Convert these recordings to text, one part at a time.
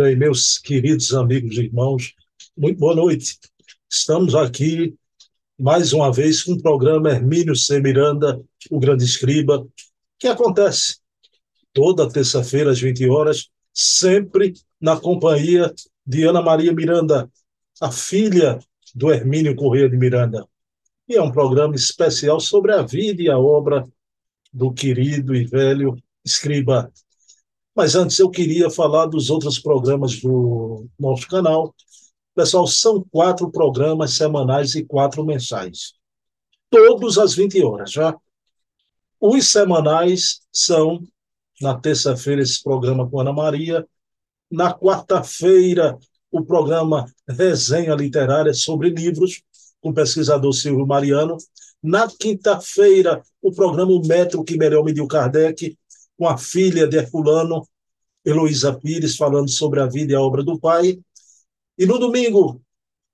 Bem, meus queridos amigos e irmãos, muito boa noite. Estamos aqui mais uma vez com o programa Hermínio C. Miranda, o Grande Escriba, que acontece toda terça-feira às 20 horas, sempre na companhia de Ana Maria Miranda, a filha do Hermínio Correia de Miranda. E é um programa especial sobre a vida e a obra do querido e velho escriba mas antes eu queria falar dos outros programas do nosso canal. Pessoal, são quatro programas semanais e quatro mensais. Todos às 20 horas, já. Os semanais são, na terça-feira, esse programa com Ana Maria. Na quarta-feira, o programa Resenha Literária sobre livros, com o pesquisador Silvio Mariano. Na quinta-feira, o programa O Metro que Melhor Mediu Kardec, com a filha de Herculano, Heloísa Pires, falando sobre a vida e a obra do pai. E no domingo,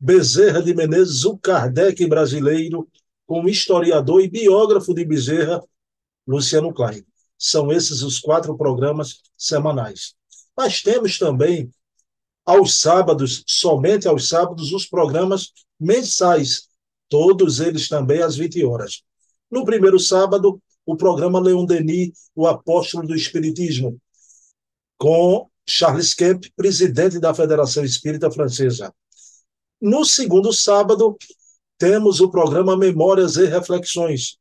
Bezerra de Menezes, o Kardec brasileiro, com o historiador e biógrafo de Bezerra, Luciano Klein. São esses os quatro programas semanais. Mas temos também, aos sábados, somente aos sábados, os programas mensais, todos eles também às 20 horas. No primeiro sábado, o programa Leon Denis, o apóstolo do Espiritismo, com Charles Kemp, presidente da Federação Espírita Francesa. No segundo sábado, temos o programa Memórias e Reflexões,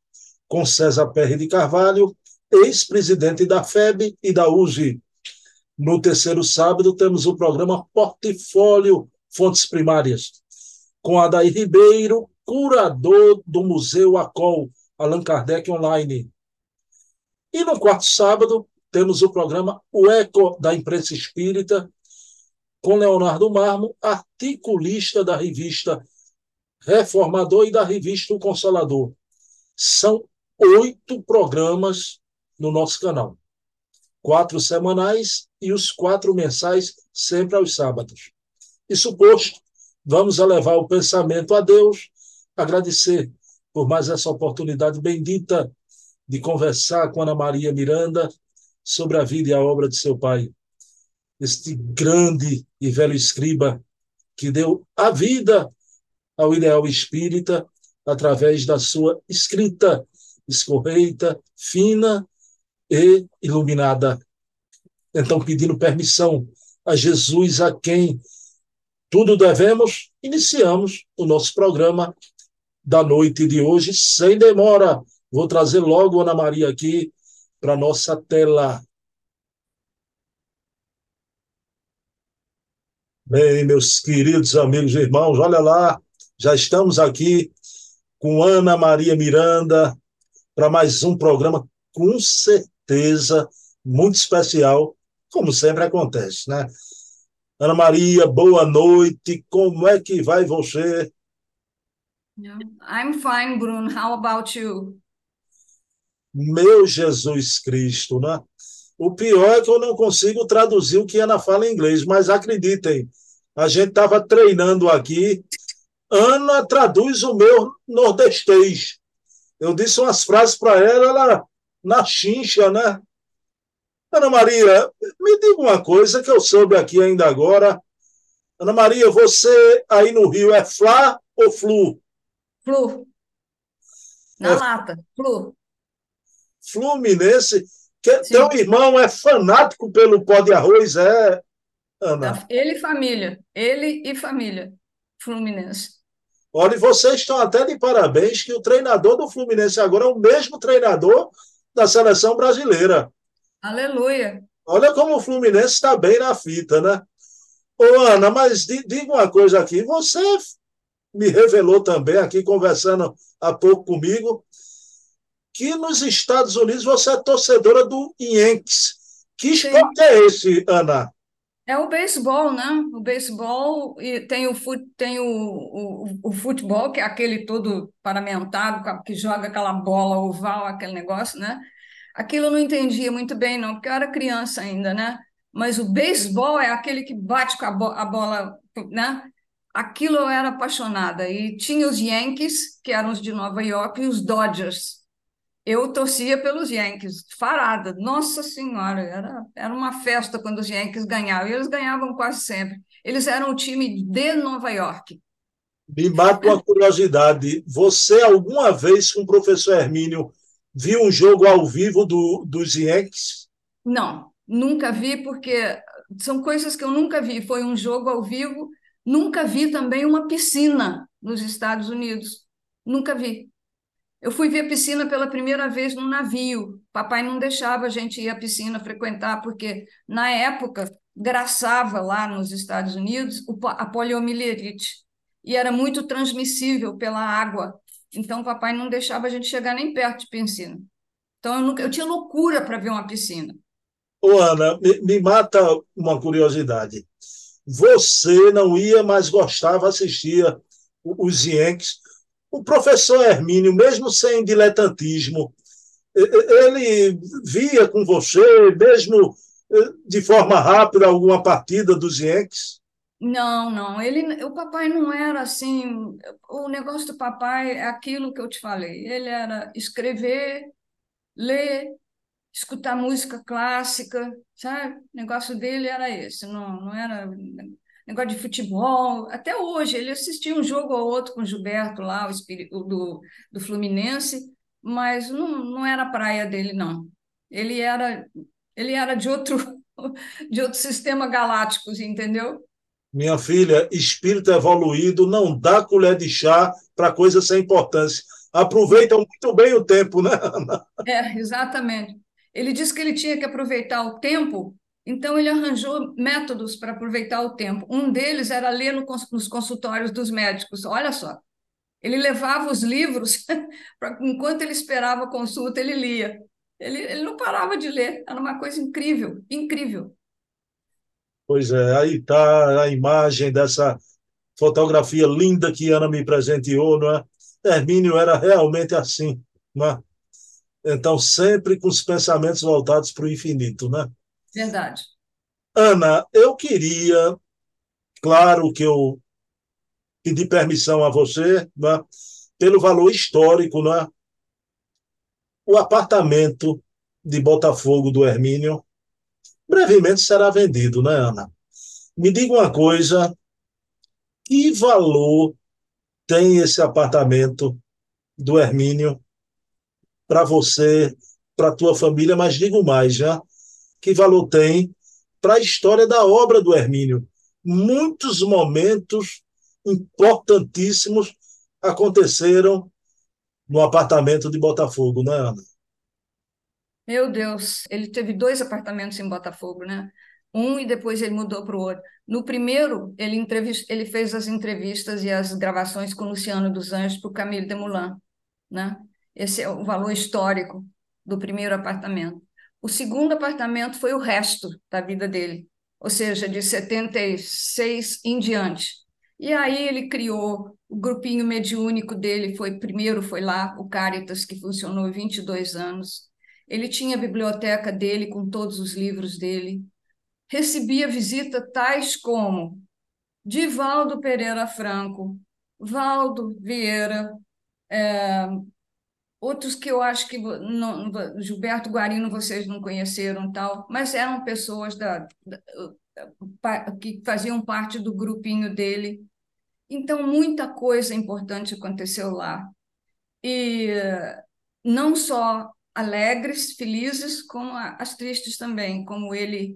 com César Perry de Carvalho, ex-presidente da FEB e da USE. No terceiro sábado, temos o programa Portfólio Fontes Primárias, com Adair Ribeiro, curador do Museu ACOL, Allan Kardec Online. E no quarto sábado, temos o programa O Eco da Imprensa Espírita, com Leonardo Marmo, articulista da revista Reformador e da revista O Consolador. São oito programas no nosso canal. Quatro semanais e os quatro mensais, sempre aos sábados. Isso posto, vamos levar o pensamento a Deus, agradecer por mais essa oportunidade bendita de conversar com Ana Maria Miranda sobre a vida e a obra de seu pai. Este grande e velho escriba que deu a vida ao ideal espírita através da sua escrita escorreita, fina e iluminada. Então, pedindo permissão a Jesus, a quem tudo devemos, iniciamos o nosso programa da noite de hoje, sem demora. Vou trazer logo Ana Maria aqui para nossa tela. Bem, meus queridos amigos e irmãos, olha lá, já estamos aqui com Ana Maria Miranda para mais um programa com certeza muito especial, como sempre acontece, né? Ana Maria, boa noite. Como é que vai você? I'm fine, Bruno. How about you? Meu Jesus Cristo, né? O pior é que eu não consigo traduzir o que Ana fala em inglês, mas acreditem, a gente estava treinando aqui. Ana traduz o meu nordestês. Eu disse umas frases para ela, ela na chincha, né? Ana Maria, me diga uma coisa que eu soube aqui ainda agora. Ana Maria, você aí no Rio é Flá ou Flu? Flu. Na é... lata, Flu. Fluminense. Que teu irmão é fanático pelo pó de arroz, é, Ana? Ele e família. Ele e família. Fluminense. Olha, e vocês estão até de parabéns que o treinador do Fluminense agora é o mesmo treinador da seleção brasileira. Aleluia. Olha como o Fluminense está bem na fita, né? Ô, Ana, mas diga uma coisa aqui. Você me revelou também aqui, conversando há pouco comigo, que nos Estados Unidos você é torcedora do Yankees. Que esporte Sim. é esse, Ana? É o beisebol, né? O beisebol e tem o, tem o, o, o futebol, que é aquele todo paramentado, que joga aquela bola oval, aquele negócio, né? Aquilo eu não entendia muito bem, não, porque eu era criança ainda, né? Mas o beisebol é aquele que bate com a, bo a bola, né? Aquilo eu era apaixonada. E tinha os Yankees, que eram os de Nova York, e os Dodgers, Eu torcia pelos Yankees, farada. Nossa Senhora, era, era uma festa quando os Yankees ganhavam. E eles ganhavam quase sempre. Eles eram o time de Nova York. Me mata uma curiosidade. Você, alguma vez, com o professor Hermínio, viu um jogo ao vivo do, dos Yankees? Não, nunca vi, porque são coisas que eu nunca vi. Foi um jogo ao vivo. Nunca vi também uma piscina nos Estados Unidos. Nunca vi. Eu fui ver piscina pela primeira vez num navio. Papai não deixava a gente ir à piscina frequentar, porque na época graçava lá nos Estados Unidos a poliomielite e era muito transmissível pela água. Então papai não deixava a gente chegar nem perto de piscina. Então eu, nunca, eu tinha loucura para ver uma piscina. Ô, Ana, me, me mata uma curiosidade. Você não ia, mas gostava, assistia os Yankees o professor Hermínio, mesmo sem diletantismo, ele via com você, mesmo de forma rápida, alguma partida dos Yankees? Não, não. Ele, o papai não era assim. O negócio do papai é aquilo que eu te falei. Ele era escrever, ler, escutar música clássica, sabe? O negócio dele era esse. Não, não era negócio de futebol. Até hoje, ele assistia um jogo ou outro com o Gilberto lá, o espírito do, do Fluminense, mas não, não era a praia dele, não. Ele era, ele era de outro, de outro sistema galáctico, entendeu? Minha filha, espírito evoluído não dá colher de chá para coisa sem importância. Aproveitam muito bem o tempo, né, Ana? É, exatamente. Ele disse que ele tinha que aproveitar o tempo então, ele arranjou métodos para aproveitar o tempo. Um deles era ler no, nos consultórios dos médicos. Olha só, ele levava os livros, enquanto ele esperava a consulta, ele lia. Ele, ele não parava de ler, era uma coisa incrível, incrível. Pois é, aí está a imagem dessa fotografia linda que Ana me presenteou, não é? Hermínio era realmente assim, não é? Então, sempre com os pensamentos voltados para o infinito, né? Verdade. Ana, eu queria, claro que eu pedi permissão a você, né, pelo valor histórico, né, o apartamento de Botafogo do Hermínio brevemente será vendido, né, Ana? Me diga uma coisa, que valor tem esse apartamento do Hermínio para você, para tua família, mas digo mais, já que valor tem para a história da obra do Hermínio. Muitos momentos importantíssimos aconteceram no apartamento de Botafogo, né, Ana? Meu Deus, ele teve dois apartamentos em Botafogo, né? Um e depois ele mudou para o outro. No primeiro, ele, entrevist... ele fez as entrevistas e as gravações com Luciano dos Anjos para o Camille Desmoulins, né? Esse é o valor histórico do primeiro apartamento. O segundo apartamento foi o resto da vida dele, ou seja, de 76 em diante. E aí ele criou o grupinho mediúnico dele, foi primeiro foi lá o Caritas, que funcionou 22 anos. Ele tinha a biblioteca dele com todos os livros dele. Recebia visita tais como Divaldo Pereira Franco, Valdo Vieira, é, outros que eu acho que não, Gilberto Guarino vocês não conheceram tal, mas eram pessoas da, da, que faziam parte do grupinho dele. Então muita coisa importante aconteceu lá e não só alegres, felizes, como as tristes também, como ele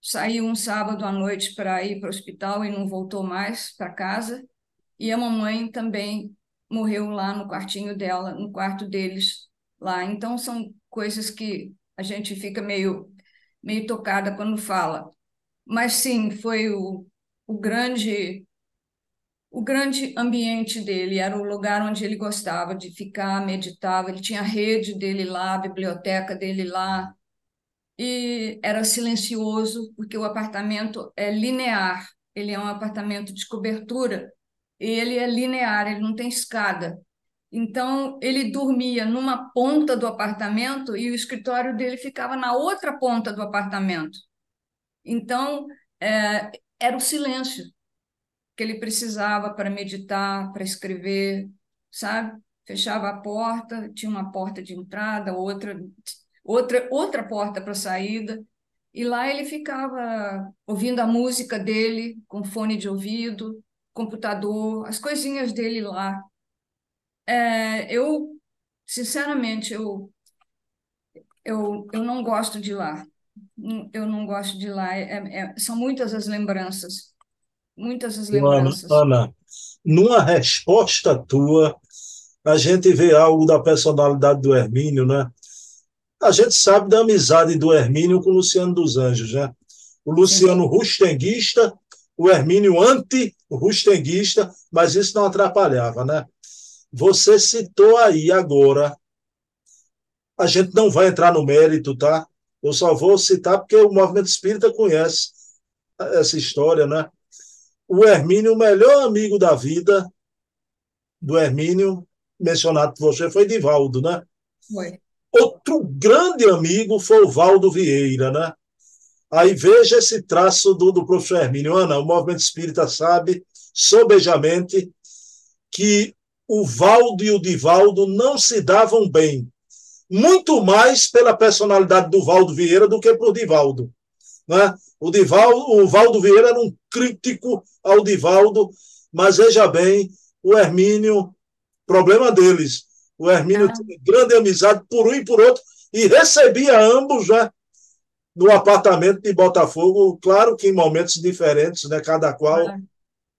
saiu um sábado à noite para ir para o hospital e não voltou mais para casa, e a mamãe também morreu lá no quartinho dela, no quarto deles lá. Então são coisas que a gente fica meio meio tocada quando fala. Mas sim, foi o, o grande o grande ambiente dele, era o lugar onde ele gostava de ficar, meditava, ele tinha a rede dele lá, a biblioteca dele lá, e era silencioso, porque o apartamento é linear, ele é um apartamento de cobertura, ele é linear, ele não tem escada. Então, ele dormia numa ponta do apartamento e o escritório dele ficava na outra ponta do apartamento. Então, é, era o silêncio que ele precisava para meditar, para escrever, sabe? fechava a porta, tinha uma porta de entrada, outra, outra, outra porta para saída, e lá ele ficava ouvindo a música dele com fone de ouvido, computador, as coisinhas dele lá. É, eu, sinceramente, eu, eu, eu não gosto de lá. Eu não gosto de lá. É, é, são muitas as lembranças. Muitas as lembranças. Ana, Ana, numa resposta tua, a gente vê algo da personalidade do Hermínio, né? A gente sabe da amizade do Hermínio com o Luciano dos Anjos, né? O Luciano rustenguista, o Hermínio anti-rustenguista, mas isso não atrapalhava, né? Você citou aí agora, a gente não vai entrar no mérito, tá? Eu só vou citar porque o movimento espírita conhece essa história, né? O Hermínio, o melhor amigo da vida do Hermínio, mencionado por você, foi Divaldo, né? Foi. Outro grande amigo foi o Valdo Vieira, né? Aí veja esse traço do, do professor Hermínio. Ana, o movimento espírita sabe sobejamente que o Valdo e o Divaldo não se davam bem. Muito mais pela personalidade do Valdo Vieira do que por Divaldo. Né? O, Divaldo, o Valdo Vieira era um crítico ao Divaldo, mas veja bem, o Hermínio, problema deles. O Hermínio ah. tinha grande amizade por um e por outro e recebia ambos né, no apartamento de Botafogo, claro que em momentos diferentes, né, cada qual. Ah.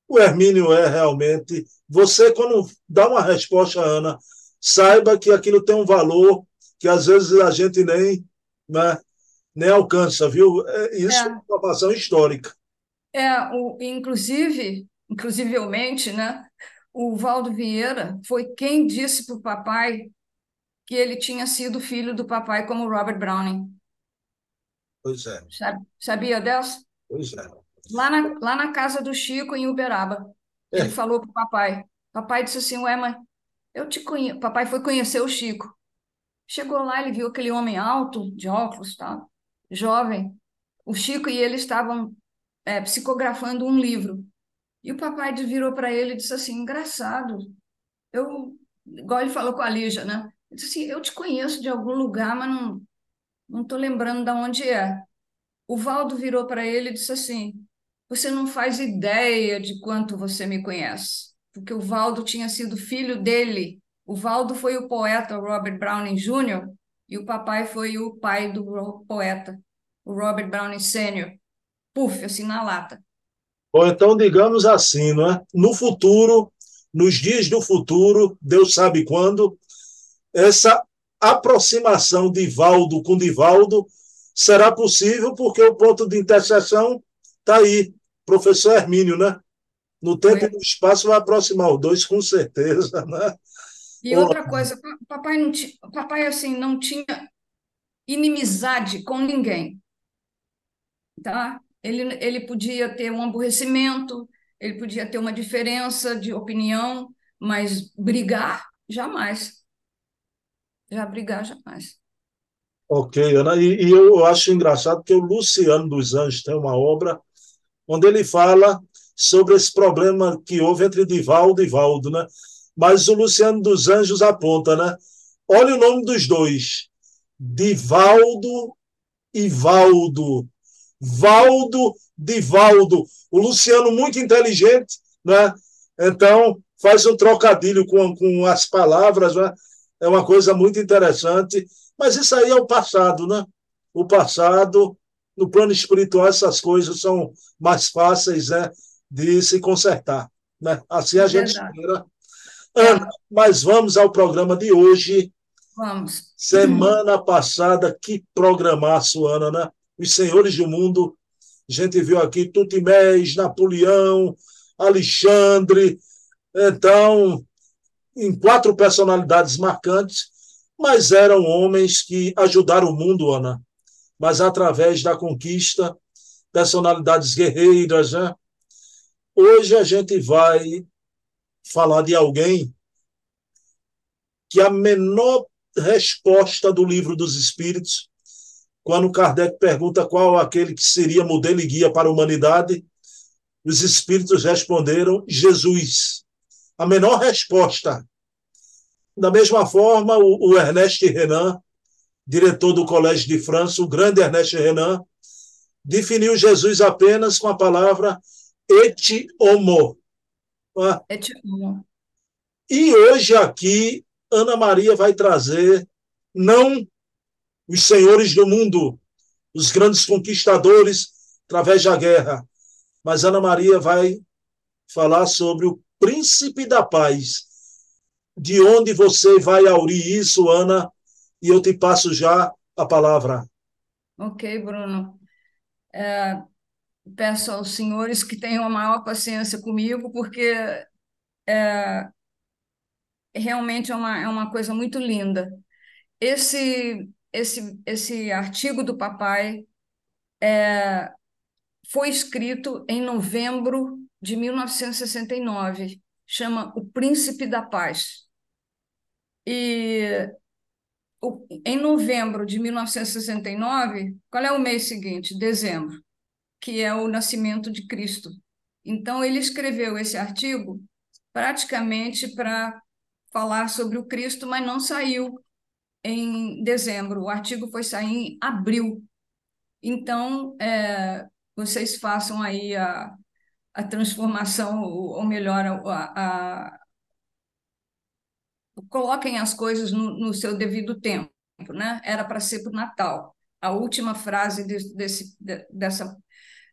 O Hermínio é realmente. Você, quando dá uma resposta, Ana, saiba que aquilo tem um valor que às vezes a gente nem, né, nem alcança, viu? É, isso é, é uma informação histórica. É, o, inclusive, inclusivemente, né? O Valdo Vieira foi quem disse para o papai que ele tinha sido filho do papai como Robert Browning. Pois é. Sabia dessa? Pois é. Lá na, lá na casa do Chico, em Uberaba. É. Ele falou para o papai. Papai disse assim, ué, mãe, eu te conheço. Papai foi conhecer o Chico. Chegou lá, ele viu aquele homem alto, de óculos, tá? jovem. O Chico e ele estavam é, psicografando um livro. E o papai virou para ele e disse assim, engraçado, eu, igual ele falou com a Lígia, né? Ele disse assim, eu te conheço de algum lugar, mas não não estou lembrando de onde é. O Valdo virou para ele e disse assim, você não faz ideia de quanto você me conhece, porque o Valdo tinha sido filho dele. O Valdo foi o poeta Robert Browning Jr. e o papai foi o pai do poeta, o Robert Browning Sr. Puf, assim na lata. Ou então, digamos assim, não é? no futuro, nos dias do futuro, Deus sabe quando, essa aproximação de Valdo com Divaldo será possível porque o ponto de interseção está aí, professor Hermínio, né? No tempo e no espaço vai aproximar os dois, com certeza, né? E outra coisa, papai não tinha, papai assim não tinha inimizade com ninguém, tá? Ele, ele podia ter um aborrecimento, ele podia ter uma diferença de opinião, mas brigar jamais já brigar jamais. Ok, Ana, e, e, eu acho engraçado que o Luciano dos Anjos tem uma obra onde ele fala sobre esse problema que houve entre Divaldo e Valdo, né? Mas o Luciano dos Anjos aponta, né? Olha o nome dos dois: Divaldo e Valdo. Valdo, Divaldo. O Luciano, muito inteligente, né? Então, faz um trocadilho com, com as palavras, né? É uma coisa muito interessante, mas isso aí é o passado, né? O passado, no plano espiritual, essas coisas são mais fáceis né, de se consertar. Né? Assim a é gente espera. Ana, mas vamos ao programa de hoje. Vamos. Semana passada, que programaço, Ana, né? Os Senhores do Mundo, a gente viu aqui Tutimés, Napoleão, Alexandre. Então, em quatro personalidades marcantes, mas eram homens que ajudaram o mundo, Ana, mas através da conquista, personalidades guerreiras, né? Hoje a gente vai falar de alguém que a menor resposta do livro dos Espíritos, quando Kardec pergunta qual aquele que seria modelo e guia para a humanidade, os Espíritos responderam: Jesus a menor resposta. Da mesma forma, o, o Ernest Renan, diretor do Colégio de França, o grande Ernest Renan, definiu Jesus apenas com a palavra et homo. Et homo. E hoje aqui, Ana Maria vai trazer não os senhores do mundo, os grandes conquistadores através da guerra, mas Ana Maria vai falar sobre o príncipe da paz. De onde você vai aurir isso, Ana? E eu te passo já a palavra. Ok, Bruno. É, peço aos senhores que tenham a maior paciência comigo, porque é, realmente é uma, é uma coisa muito linda. Esse, esse, esse artigo do papai é, foi escrito em novembro de 1969, chama O Príncipe da Paz. E em novembro de 1969, qual é o mês seguinte? Dezembro, que é o nascimento de Cristo. Então, ele escreveu esse artigo praticamente para falar sobre o Cristo, mas não saiu em dezembro. O artigo foi sair em abril. Então, é, vocês façam aí a, a transformação, ou melhor, a, a coloquem as coisas no, no, seu devido tempo, né? Era para ser para o Natal. A última frase de, desse, de, dessa,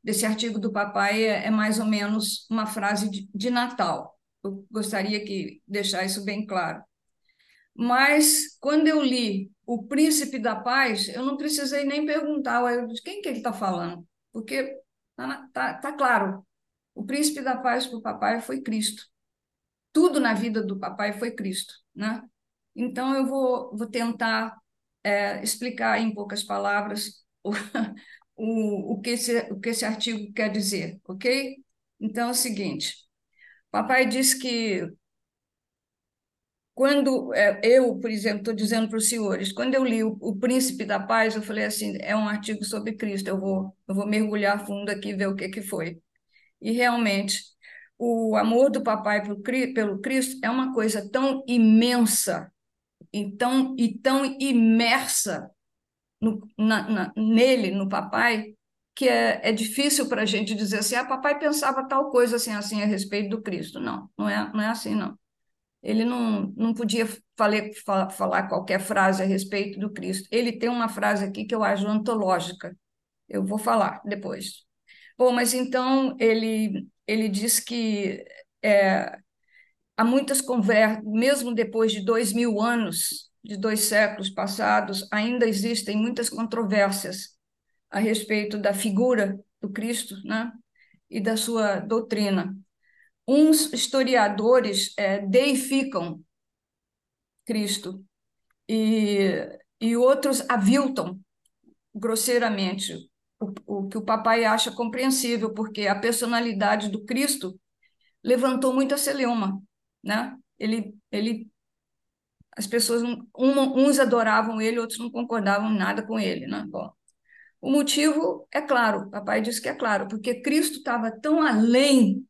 desse artigo do papai é, é, mais ou menos uma frase de, de Natal. Eu gostaria que deixar isso bem claro. Mas quando eu li O Príncipe da Paz, eu não precisei nem perguntar de quem que ele está falando, porque está tá, tá claro, o príncipe da paz para o papai foi Cristo. Tudo na vida do papai foi Cristo, né? Então eu vou, vou tentar é, explicar em poucas palavras o, o, o, que esse, o que esse artigo quer dizer, ok? Então é o seguinte: papai disse que quando é, eu, por exemplo, estou dizendo para os senhores, quando eu li o, o, Príncipe da Paz, eu falei assim, é um artigo sobre Cristo, eu vou, eu vou mergulhar fundo aqui e ver o que, que foi. E realmente, o amor do papai pelo Cristo é uma coisa tão imensa e tão, e tão imersa no, na, na, nele, no papai, que é, é difícil para a gente dizer assim, ah, papai pensava tal coisa assim, assim, a respeito do Cristo. Não, não é, não é assim, não. Ele não, não podia falar, qualquer frase a respeito do Cristo. Ele tem uma frase aqui que eu acho antológica. Eu vou falar depois. Bom, mas então ele, ele diz que é, há muitas conversas, mesmo depois de dois mil anos, de dois séculos passados, ainda existem muitas controvérsias a respeito da figura do Cristo né, e da sua doutrina. Uns historiadores é, deificam Cristo e, e outros aviltam grosseiramente o, que o papai acha compreensível, porque a personalidade do Cristo levantou muita celeuma, né? Ele, ele, as pessoas, um, uns adoravam ele, outros não concordavam nada com ele, né? Bom, o motivo é claro, papai disse que é claro, porque Cristo estava tão além,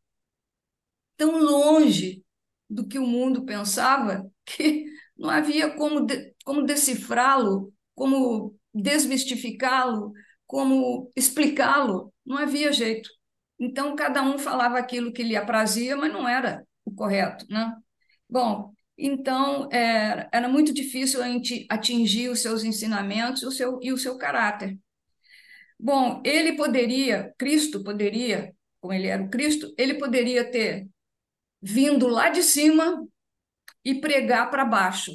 tão longe do que o mundo pensava, que não havia como, de, como decifrá-lo, como desmistificá-lo, como explicá-lo, não havia jeito. Então, cada um falava aquilo que lhe aprazia, mas não era o correto. Né? Bom, então, era, era muito difícil atingir os seus ensinamentos o seu, e o seu caráter. Bom, ele poderia, Cristo poderia, como ele era o Cristo, ele poderia ter vindo lá de cima e pregar para baixo,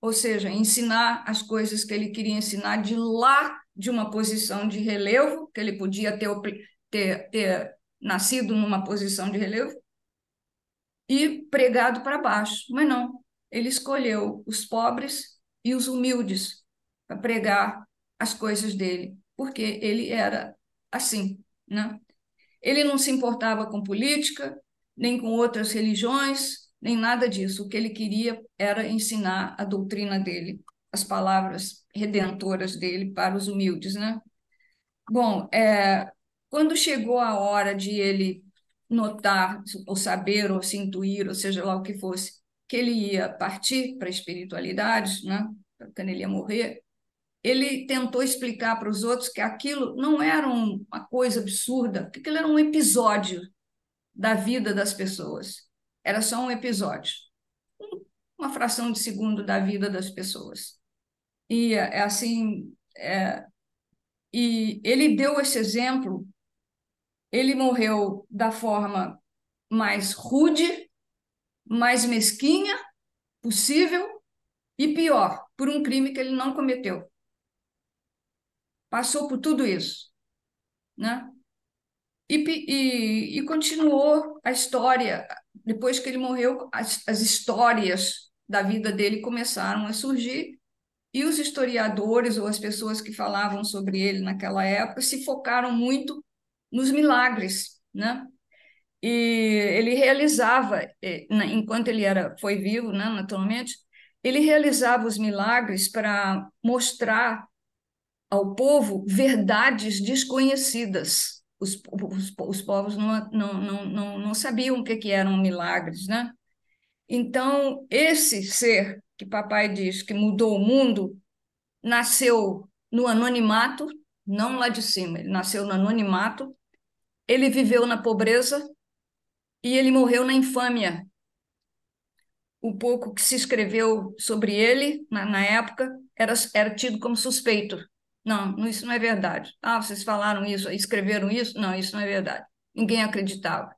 ou seja, ensinar as coisas que ele queria ensinar de lá de uma posição de relevo, que ele podia ter, ter, ter nascido numa posição de relevo, e pregado para baixo. Mas não, ele escolheu os pobres e os humildes para pregar as coisas dele, porque ele era assim, né? Ele não se importava com política, nem com outras religiões, nem nada disso. O que ele queria era ensinar a doutrina dele as palavras redentoras dele para os humildes, né? Bom, é, quando chegou a hora de ele notar, ou saber, ou se intuir, ou seja lá o que fosse, que ele ia partir para a espiritualidade, né? quando ele ia morrer, ele tentou explicar para os outros que aquilo não era uma coisa absurda, que aquilo era um episódio da vida das pessoas. Era só um episódio, uma fração de segundo da vida das pessoas. E é assim, é, e ele deu esse exemplo. Ele morreu da forma mais rude, mais mesquinha possível e pior, por um crime que ele não cometeu. Passou por tudo isso, né? E, e, e continuou a história. Depois que ele morreu, as, as histórias da vida dele começaram a surgir e os historiadores ou as pessoas que falavam sobre ele naquela época se focaram muito nos milagres, né? E ele realizava, eh, enquanto ele era foi vivo, né, naturalmente, ele realizava os milagres para mostrar ao povo verdades desconhecidas. Os, os, os povos não, não, não, não, não sabiam o que, que eram milagres, né? Então, esse ser que papai diz que mudou o mundo nasceu no anonimato, não lá de cima, ele nasceu no anonimato, ele viveu na pobreza e ele morreu na infâmia, o pouco que se escreveu sobre ele na, na época era, era tido como suspeito. Não, isso não é verdade. Ah, vocês falaram isso, escreveram isso? Não, isso não é verdade. Ninguém acreditava.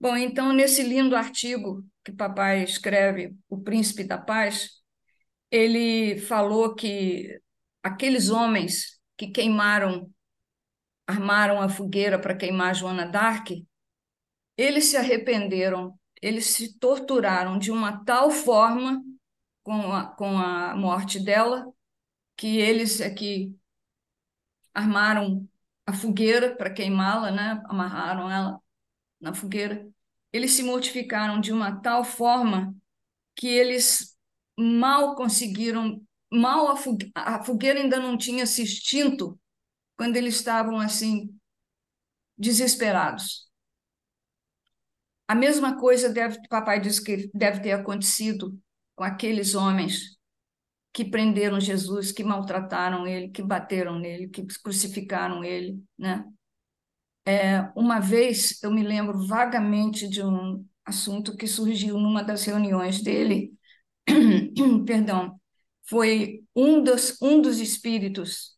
Bom, então, nesse lindo artigo que papai escreve, O Príncipe da Paz, ele falou que aqueles homens que queimaram, armaram a fogueira para queimar Joana d'Arc, eles se arrependeram eles se torturaram de uma tal forma com a, com a morte dela que eles é que armaram a fogueira para queimá-la, né? amarraram ela na fogueira. Eles se mortificaram de uma tal forma que eles mal conseguiram, mal a, a fogueira ainda não tinha se extinto quando eles estavam assim desesperados. A mesma coisa deve, papai diz que deve ter acontecido com aqueles homens que prenderam Jesus, que maltrataram ele, que bateram nele, que crucificaram ele, né? É, uma vez eu me lembro vagamente de um assunto que surgiu numa das reuniões dele, perdão, foi um dos, um dos espíritos,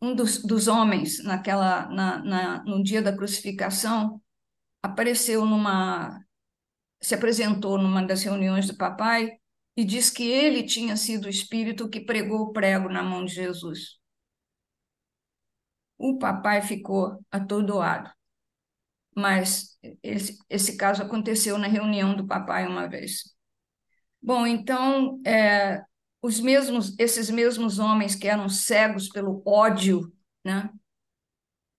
um dos, dos homens naquela na, na, no dia da crucificação, apareceu numa se apresentou numa das reuniões do papai e disse que ele tinha sido o espírito que pregou o prego na mão de Jesus. O papai ficou atordoado. Mas esse, esse caso aconteceu na reunião do papai uma vez. Bom, então, é, os mesmos, esses mesmos homens que eram cegos pelo ódio né,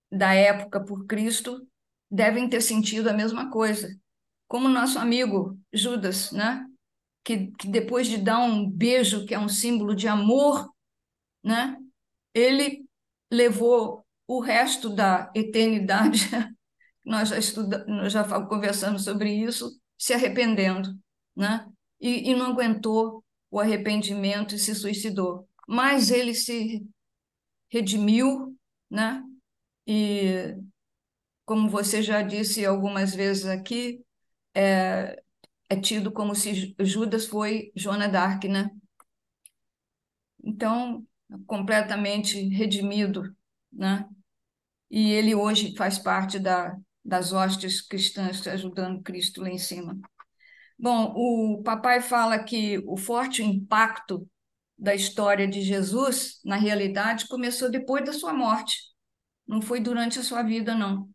da época por Cristo, devem ter sentido a mesma coisa. Como nosso amigo Judas, né? Que, que depois de dar um beijo, que é um símbolo de amor, né? Ele levou o resto da eternidade, nós já, estuda, nós já conversamos sobre isso, se arrependendo, né? E, e não aguentou o arrependimento e se suicidou. Mas ele se redimiu, né? E como você já disse algumas vezes aqui, é, é tido como se Judas foi Joana d'Arc, né? Então, completamente redimido, né? E ele hoje faz parte da, das hostes cristãs ajudando Cristo lá em cima. Bom, o papai fala que o forte impacto da história de Jesus, na realidade, começou depois da sua morte. Não foi durante a sua vida, não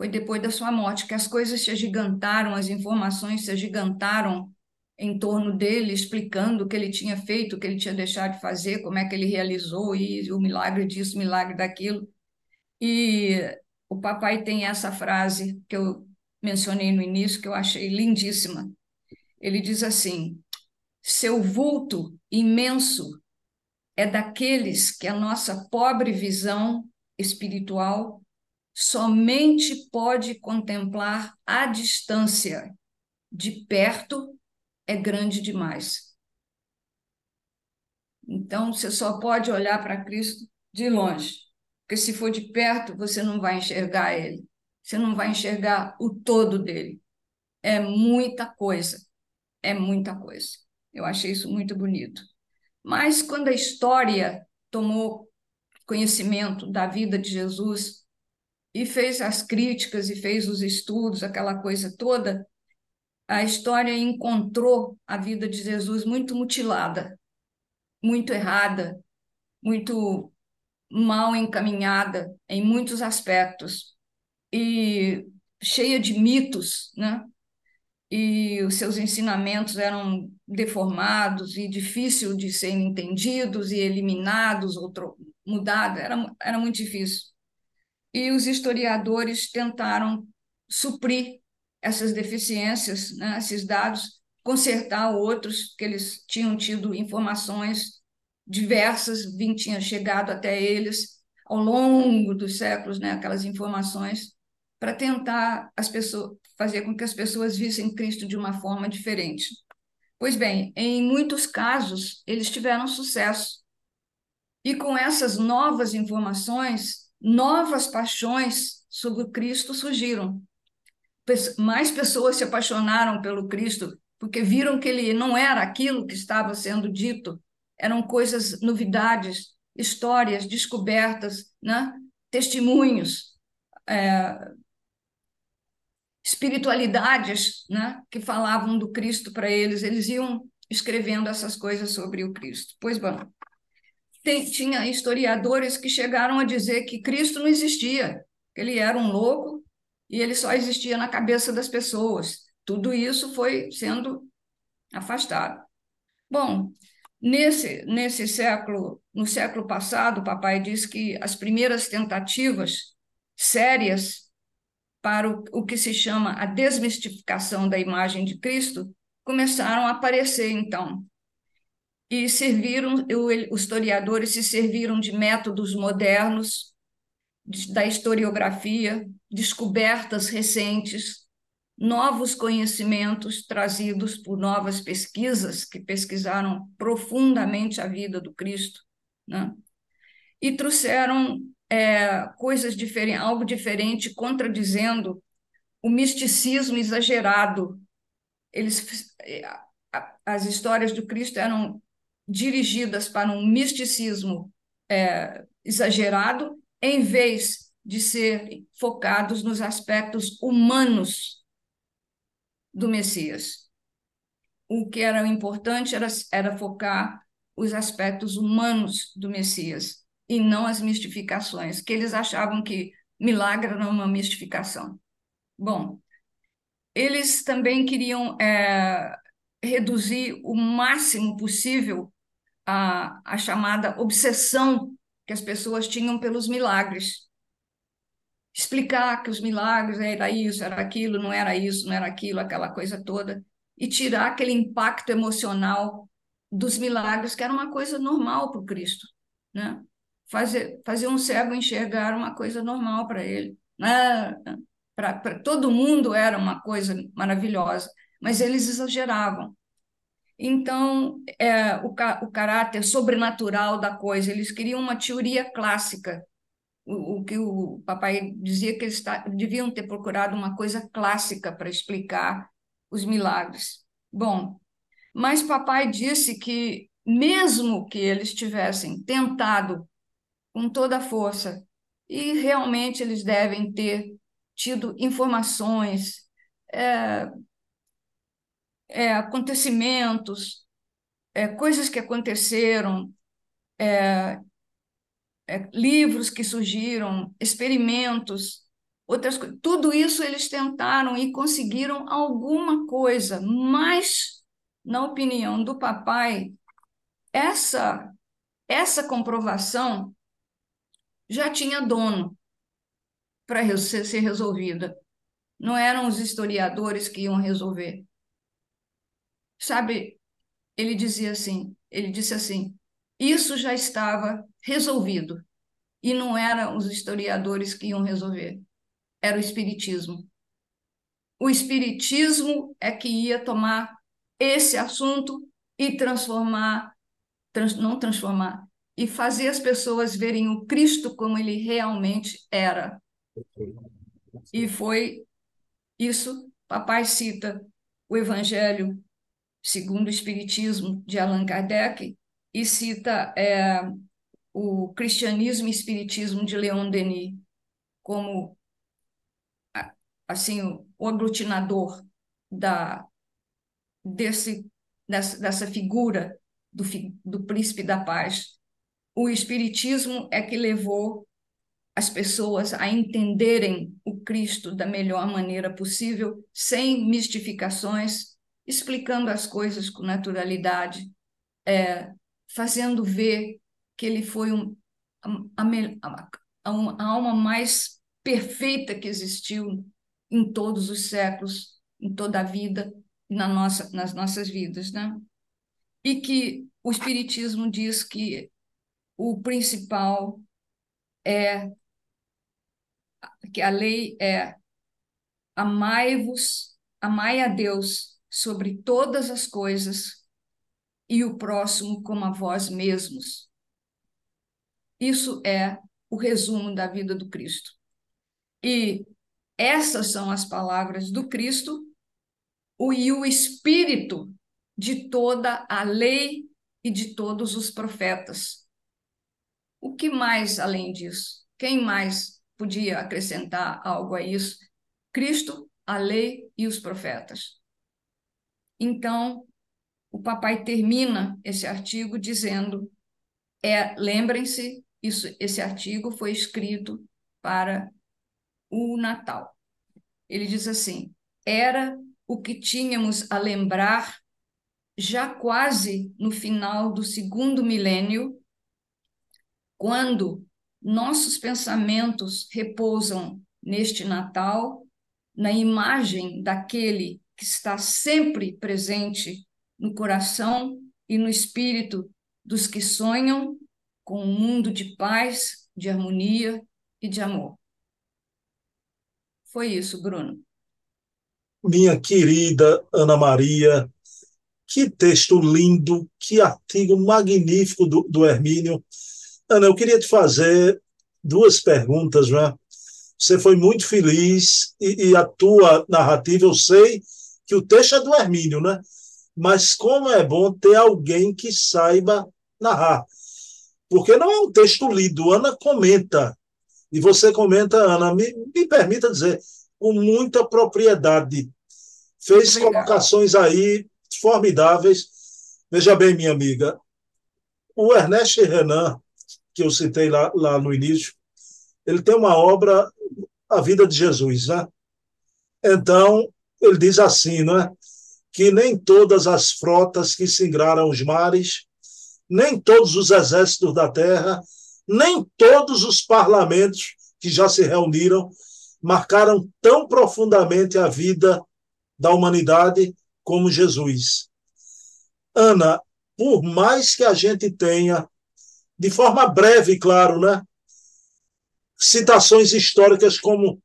foi depois da sua morte, que as coisas se agigantaram, as informações se agigantaram em torno dele, explicando o que ele tinha feito, o que ele tinha deixado de fazer, como é que ele realizou, e o milagre disso, o milagre daquilo. E o papai tem essa frase que eu mencionei no início, que eu achei lindíssima. Ele diz assim: seu vulto imenso é daqueles que a nossa pobre visão espiritual somente pode contemplar à distância. De perto é grande demais. Então, você só pode olhar para Cristo de longe, porque se for de perto, você não vai enxergar ele, você não vai enxergar o todo dele. É muita coisa, é muita coisa. Eu achei isso muito bonito. Mas quando a história tomou conhecimento da vida de Jesus e fez as críticas e fez os estudos, aquela coisa toda, a história encontrou a vida de Jesus muito mutilada, muito errada, muito mal encaminhada em muitos aspectos e cheia de mitos, né? E os seus ensinamentos eram deformados e difícil de serem entendidos e eliminados ou mudados, era, era muito difícil. E os historiadores tentaram suprir essas deficiências, né, esses dados, consertar outros que eles tinham tido informações diversas, vim, tinha chegado até eles ao longo dos séculos, né, aquelas informações, para tentar as pessoas fazer com que as pessoas vissem Cristo de uma forma diferente. Pois bem, em muitos casos eles tiveram sucesso. E com essas novas informações, novas paixões sobre Cristo surgiram mais pessoas se apaixonaram pelo Cristo porque viram que ele não era aquilo que estava sendo dito, eram coisas, novidades, histórias, descobertas, né? testemunhos, é, espiritualidades né? que falavam do Cristo para eles, eles iam escrevendo essas coisas sobre o Cristo. Pois bom, tem, tinha historiadores que chegaram a dizer que Cristo não existia, que ele era um louco e ele só existia na cabeça das pessoas. Tudo isso foi sendo afastado. Bom, nesse, nesse século, no século passado, o papai diz que as primeiras tentativas sérias para o, o que se chama a desmistificação da imagem de Cristo começaram a aparecer, então. E serviram, os historiadores se serviram de métodos modernos da historiografia, descobertas recentes, novos conhecimentos trazidos por novas pesquisas que pesquisaram profundamente a vida do Cristo, né? e trouxeram é, coisas diferentes, algo diferente, contradizendo o misticismo exagerado. Eles, as histórias do Cristo eram dirigidas para um misticismo é, exagerado em vez de ser focados nos aspectos humanos do Messias. O que era importante era, era focar os aspectos humanos do Messias e não as mistificações, que eles achavam que milagre era uma mistificação. Bom, eles também queriam é, reduzir o máximo possível a, a chamada obsessão que as pessoas tinham pelos milagres. Explicar que os milagres era isso, era aquilo, não era isso, não era aquilo, aquela coisa toda, e tirar aquele impacto emocional dos milagres, que era uma coisa normal para o Cristo. Né? Fazer, fazer um cego enxergar uma coisa normal para ele. Né? Para todo mundo era uma coisa maravilhosa, mas eles exageravam. Então, é, o, o caráter sobrenatural da coisa, eles queriam uma teoria clássica, o, o que o papai dizia que eles deviam ter procurado uma coisa clássica para explicar os milagres. Bom, mas papai disse que, mesmo que eles tivessem tentado com toda a força, e realmente eles devem ter tido informações, é, é, acontecimentos, é, coisas que aconteceram, é, é, livros que surgiram, experimentos, outras. Tudo isso eles tentaram e conseguiram alguma coisa, mas, na opinião do papai, essa, essa comprovação já tinha dono para ser resolvida. Não eram os historiadores que iam resolver. Sabe, ele dizia assim, ele disse assim, isso já estava resolvido e não eram os historiadores que iam resolver, era o espiritismo. O espiritismo é que ia tomar esse assunto e transformar, trans, não transformar, e fazer as pessoas verem o Cristo como ele realmente era. E foi isso, papai cita o Evangelho segundo o Espiritismo de Allan Kardec e cita é, o Cristianismo e Espiritismo de Leon Denis como assim o aglutinador da desse dessa, dessa figura do, do príncipe da paz. O espiritismo é que levou as pessoas a entenderem o Cristo da melhor maneira possível, sem mistificações, explicando as coisas com naturalidade, é, fazendo ver que ele foi um, a, a, a, alma mais perfeita que existiu em todos os séculos, em toda a vida, na nossa, nas nossas vidas, né? E que o Espiritismo diz que o principal é que a lei é amai-vos, amai a Deus sobre todas as coisas e o próximo como a vós mesmos. Isso é o resumo da vida do Cristo. E essas são as palavras do Cristo o, e o espírito de toda a lei e de todos os profetas. O que mais além disso? Quem mais podia acrescentar algo a isso? Cristo, a lei e os profetas. Então, o papai termina esse artigo dizendo: é, lembrem-se, isso, esse artigo foi escrito para o Natal. Ele diz assim: era o que tínhamos a lembrar já quase no final do segundo milênio, quando nossos pensamentos repousam neste Natal, na imagem daquele que está sempre presente no coração e no espírito dos que sonham com um mundo de paz, de harmonia e de amor. Foi isso, Bruno. Minha querida Ana Maria, que texto lindo, que artigo magnífico do, do Hermínio. Ana, eu queria te fazer duas perguntas, né? Você foi muito feliz e, e, a tua narrativa, eu sei que o texto é do Hermínio, né? Mas como é bom ter alguém que saiba narrar porque não é um texto lido. Ana comenta, e você comenta, Ana, me, me permita dizer, com muita propriedade. Fez Obrigada. colocações aí formidáveis. Veja bem, minha amiga, o Ernest Renan, que eu citei lá, lá no início, ele tem uma obra, A Vida de Jesus, né? Então, ele diz assim, não é? Que nem todas as frotas que singraram os mares nem todos os exércitos da terra, nem todos os parlamentos que já se reuniram marcaram tão profundamente a vida da humanidade como Jesus. Ana, por mais que a gente tenha, de forma breve, claro, né, citações históricas como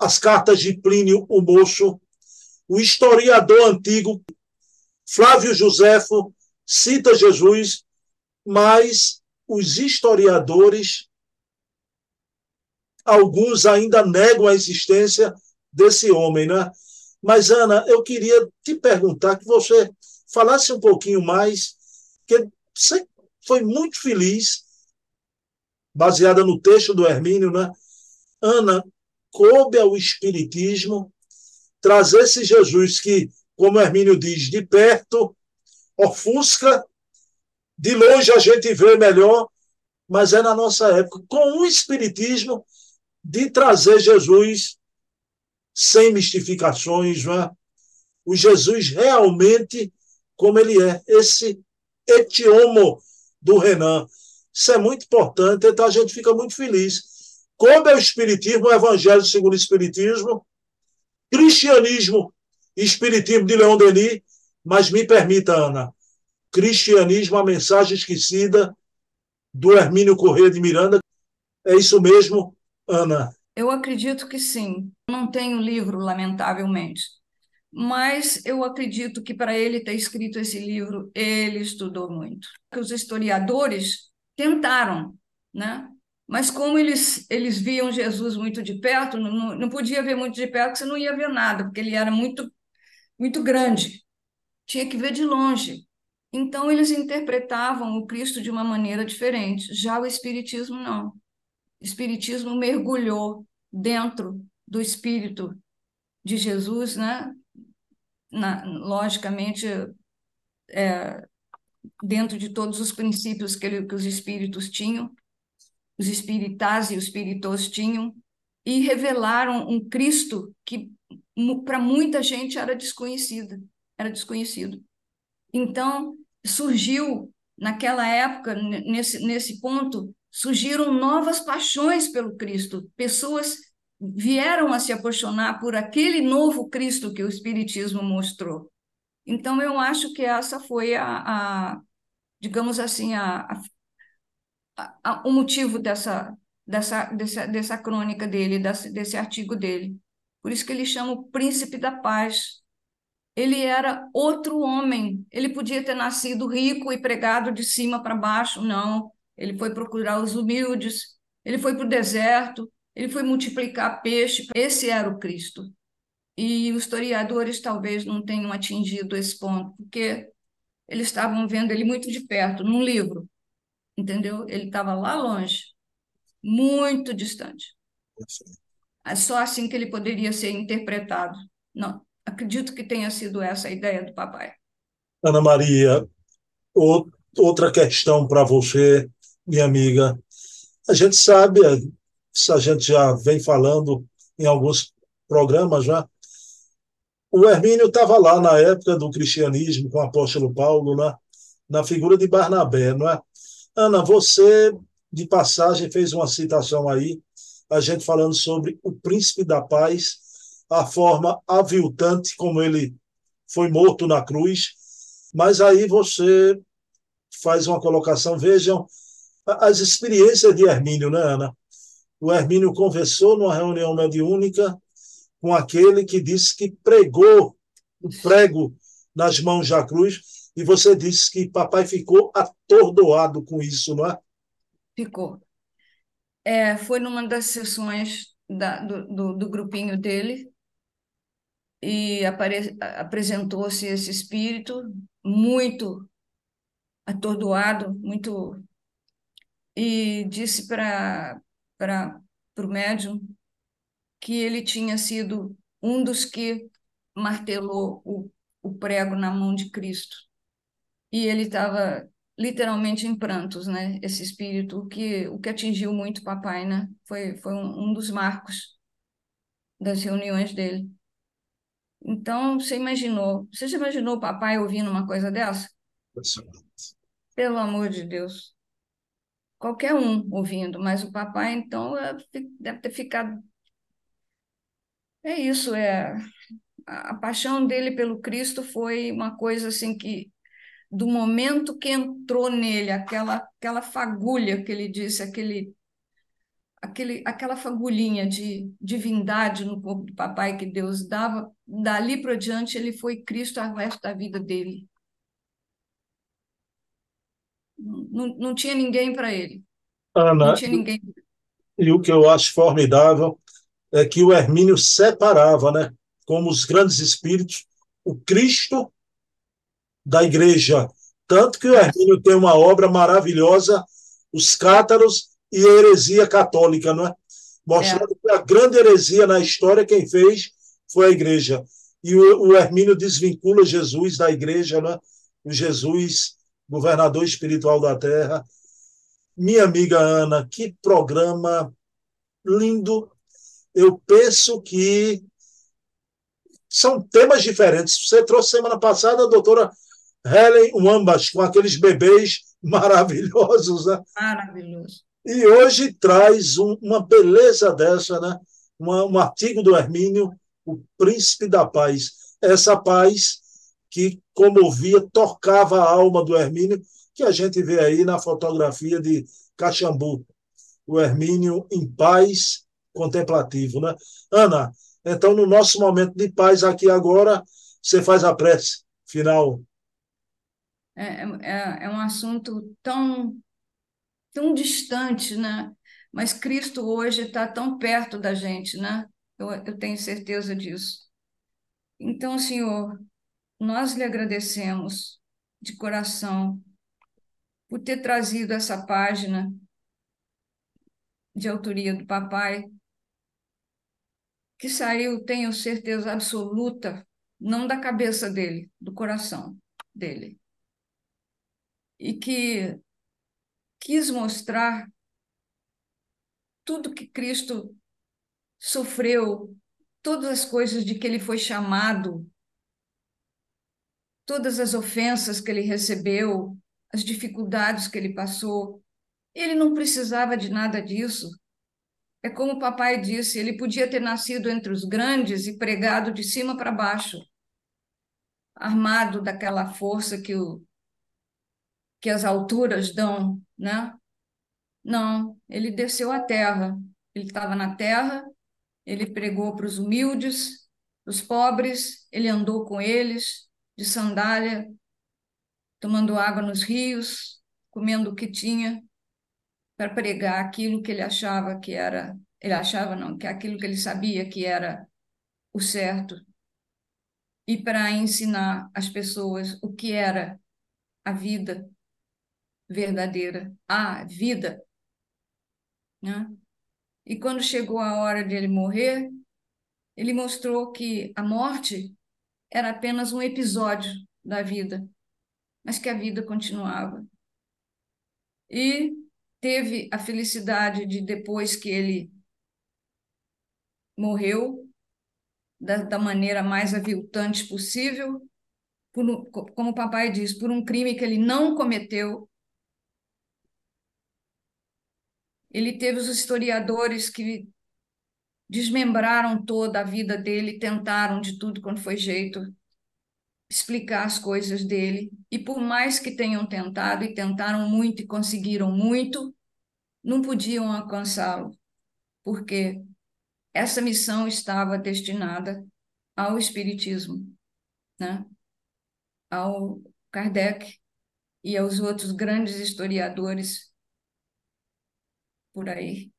as cartas de Plínio o Moço, o historiador antigo Flávio Josefo cita Jesus, mas os historiadores, alguns ainda negam a existência desse homem, né? Mas, Ana, eu queria te perguntar que você falasse um pouquinho mais, que você foi muito feliz, baseada no texto do Hermínio, né? Ana, coube ao Espiritismo trazer esse Jesus que, como Hermínio diz, de perto ofusca, de longe a gente vê melhor, mas é na nossa época, com o espiritismo de trazer Jesus sem mistificações, é? o Jesus realmente como ele é, esse etiomo do Renan. Isso é muito importante, então a gente fica muito feliz. Como é o Espiritismo, o Evangelho segundo o Espiritismo, cristianismo e Espiritismo de Leon Denis, mas me permita, Ana, Cristianismo, a mensagem esquecida, do Hermínio Corrêa de Miranda. É isso mesmo, Ana? Eu acredito que sim. Não tenho livro, lamentavelmente. mas eu acredito que para ele ter escrito esse livro, ele estudou muito. Os historiadores tentaram, né? Mas como eles, eles viam Jesus muito de perto, não, não podia ver muito de perto, você não ia ver nada, porque ele era muito, muito grande. Tinha que ver de longe. Então, eles interpretavam o Cristo de uma maneira diferente. Já o Espiritismo, não. O Espiritismo mergulhou dentro do Espírito de Jesus, né? Na, logicamente, é, dentro de todos os princípios que, ele, que os espíritos tinham, os espiritais e os espíritos tinham, e revelaram um Cristo que para muita gente era desconhecido, era desconhecido. Então, surgiu naquela época, nesse, nesse ponto, surgiram novas paixões pelo Cristo. Pessoas vieram a se apaixonar por aquele novo Cristo que o Espiritismo mostrou. Então, eu acho que essa foi a, a digamos assim, a, a, o motivo dessa, dessa, dessa, dessa crônica dele, desse, desse artigo dele. Por isso que ele chama o príncipe da paz, ele era outro homem. Ele podia ter nascido rico e pregado de cima para baixo, não. Ele foi procurar os humildes, ele foi para o deserto, ele foi multiplicar peixe. Esse era o Cristo. E os historiadores talvez não tenham atingido esse ponto, porque eles estavam vendo ele muito de perto, num livro, entendeu? Ele estava lá longe, muito distante. É só assim que ele poderia ser interpretado. Não, Acredito que tenha sido essa a ideia do papai. Ana Maria, outra questão para você, minha amiga. A gente sabe, a gente já vem falando em alguns programas já, o Hermínio estava lá na época do cristianismo com o apóstolo Paulo, né? na figura de Barnabé, não é? Ana, você, de passagem, fez uma citação aí, a gente falando sobre o príncipe da paz a forma aviltante como ele foi morto na cruz. Mas aí você faz uma colocação, vejam as experiências de Hermínio, né, Ana? O Hermínio conversou numa reunião mediúnica com aquele que disse que pregou o prego nas mãos da cruz, e você disse que papai ficou atordoado com isso, não é? Ficou. É, foi numa das sessões da, do, do, do grupinho dele, e apresentou-se esse espírito muito atordoado, muito e disse para para o médium que ele tinha sido um dos que martelou o, o prego na mão de Cristo. E ele estava literalmente em prantos, né? Esse espírito, o que, o que atingiu muito o papai, né? Foi, foi um, um dos marcos das reuniões dele. Então, você imaginou, você já imaginou o papai ouvindo uma coisa dessa? Pelo amor de Deus. Qualquer um ouvindo, mas o papai, então, é, deve ter ficado. É isso, é. A paixão dele pelo Cristo foi uma coisa assim que, do momento que entrou nele, aquela, aquela fagulha que ele disse, aquele aquele, aquela fagulhinha de divindade no corpo do papai que Deus dava, dali para diante ele foi Cristo ao resto da vida dele. Não, não tinha ninguém para ele. Ana, não tinha ninguém. E o que eu acho formidável é que o Hermínio separava, né, como os grandes espíritos, o Cristo da igreja. Tanto que o Hermínio tem uma obra maravilhosa, Os Cátaros e a heresia católica, não é? Mostrando é. que a grande heresia na história quem fez foi a igreja. E o, o Hermínio desvincula Jesus da igreja, né? o Jesus, governador espiritual da terra. Minha amiga Ana, que programa lindo. Eu penso que são temas diferentes. Você trouxe semana passada a doutora Helen Wambas, com aqueles bebês maravilhosos. Né? Maravilhoso. E hoje traz um, uma beleza dessa, né? Uma, um artigo do Hermínio, O Príncipe da Paz. Essa paz que comovia, tocava a alma do Hermínio, que a gente vê aí na fotografia de Caxambu. O Hermínio em paz, contemplativo. Né? Ana, Então, no nosso momento de paz aqui agora, você faz a prece final. É, é, é um assunto tão, tão distante, né? Mas Cristo hoje está tão perto da gente, né? Eu, eu tenho certeza disso. Então, Senhor, nós lhe agradecemos de coração por ter trazido essa página de autoria do papai, que saiu, tenho certeza absoluta, não da cabeça dele, do coração dele. E que quis mostrar tudo que Cristo sofreu, todas as coisas de que ele foi chamado, todas as ofensas que ele recebeu, as dificuldades que ele passou. Ele não precisava de nada disso. É como o papai disse, ele podia ter nascido entre os grandes e pregado de cima para baixo, armado daquela força que, o, que as alturas dão, né? Não, ele desceu à terra. Ele estava na terra, ele pregou para os humildes, os pobres, ele andou com eles de sandália, tomando água nos rios, comendo o que tinha, para pregar aquilo que ele achava que era, ele achava não, que aquilo que ele sabia que era o certo, e para ensinar as pessoas o que era a vida verdadeira, a vida né? E quando chegou a hora de ele morrer, ele mostrou que a morte era apenas um episódio da vida, mas que a vida continuava. E teve a felicidade de, depois que ele morreu, da, da maneira mais aviltante possível, por, como o papai diz, por um crime que ele não cometeu, Ele teve os historiadores que desmembraram toda a vida dele, tentaram de tudo quando foi jeito explicar as coisas dele. E por mais que tenham tentado e tentaram muito e conseguiram muito, não podiam alcançá-lo, porque essa missão estava destinada ao espiritismo, né? Ao Kardec e aos outros grandes historiadores por aí.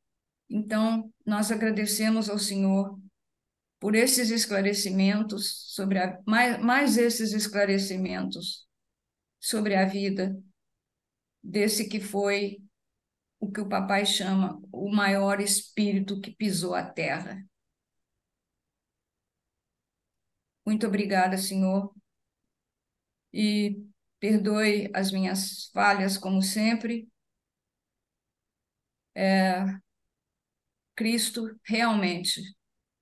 Então, nós agradecemos ao Senhor por esses esclarecimentos sobre a, mais, mais esses esclarecimentos sobre a vida desse que foi o que o papai chama o maior espírito que pisou a terra. Muito obrigada, Senhor, e perdoe as minhas falhas, como sempre, é, Cristo realmente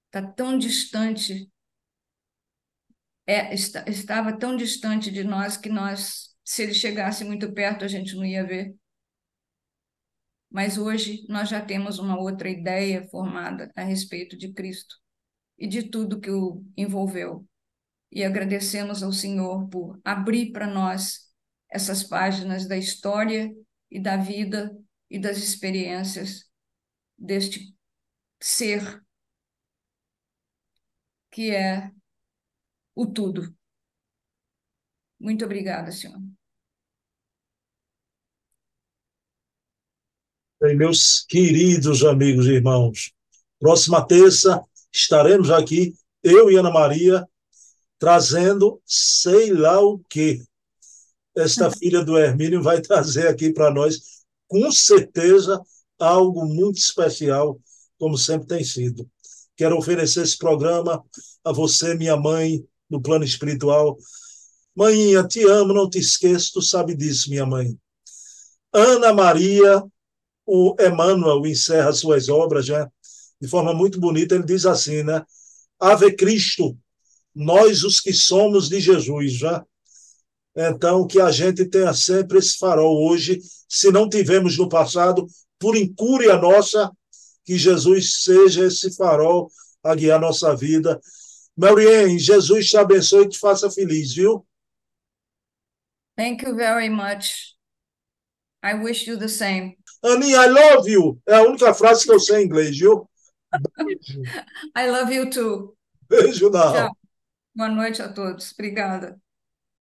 está tão distante, é, está, estava tão distante de nós que nós, se ele chegasse muito perto, a gente não ia ver. Mas hoje nós já temos uma outra ideia formada a respeito de Cristo e de tudo que o envolveu. E agradecemos ao Senhor por abrir para nós essas páginas da história e da vida e das experiências deste ser que é o tudo. Muito obrigada, senhor. Bem, meus queridos amigos e irmãos, próxima terça estaremos aqui, eu e Ana Maria, trazendo sei lá o que. Esta filha do Hermínio vai trazer aqui para nós com certeza algo muito especial, como sempre tem sido. Quero oferecer esse programa a você, minha mãe, no plano espiritual. Mãinha, te amo, não te esqueço, tu sabe disso, minha mãe. Ana Maria, o Emmanuel encerra suas obras né? de forma muito bonita. Ele diz assim, né? Ave Cristo, nós os que somos de Jesus, já. Então, que a gente tenha sempre esse farol hoje, se não tivemos no passado, por incúria nossa, que Jesus seja esse farol a guiar nossa vida. Marianne, Jesus te abençoe e te faça feliz, viu? Thank you very much. I wish you the same. Aninha, I love you. É a única frase que eu sei em inglês, viu? Beijo. I love you too. Beijo, Tchau. não. Boa noite a todos. Obrigada.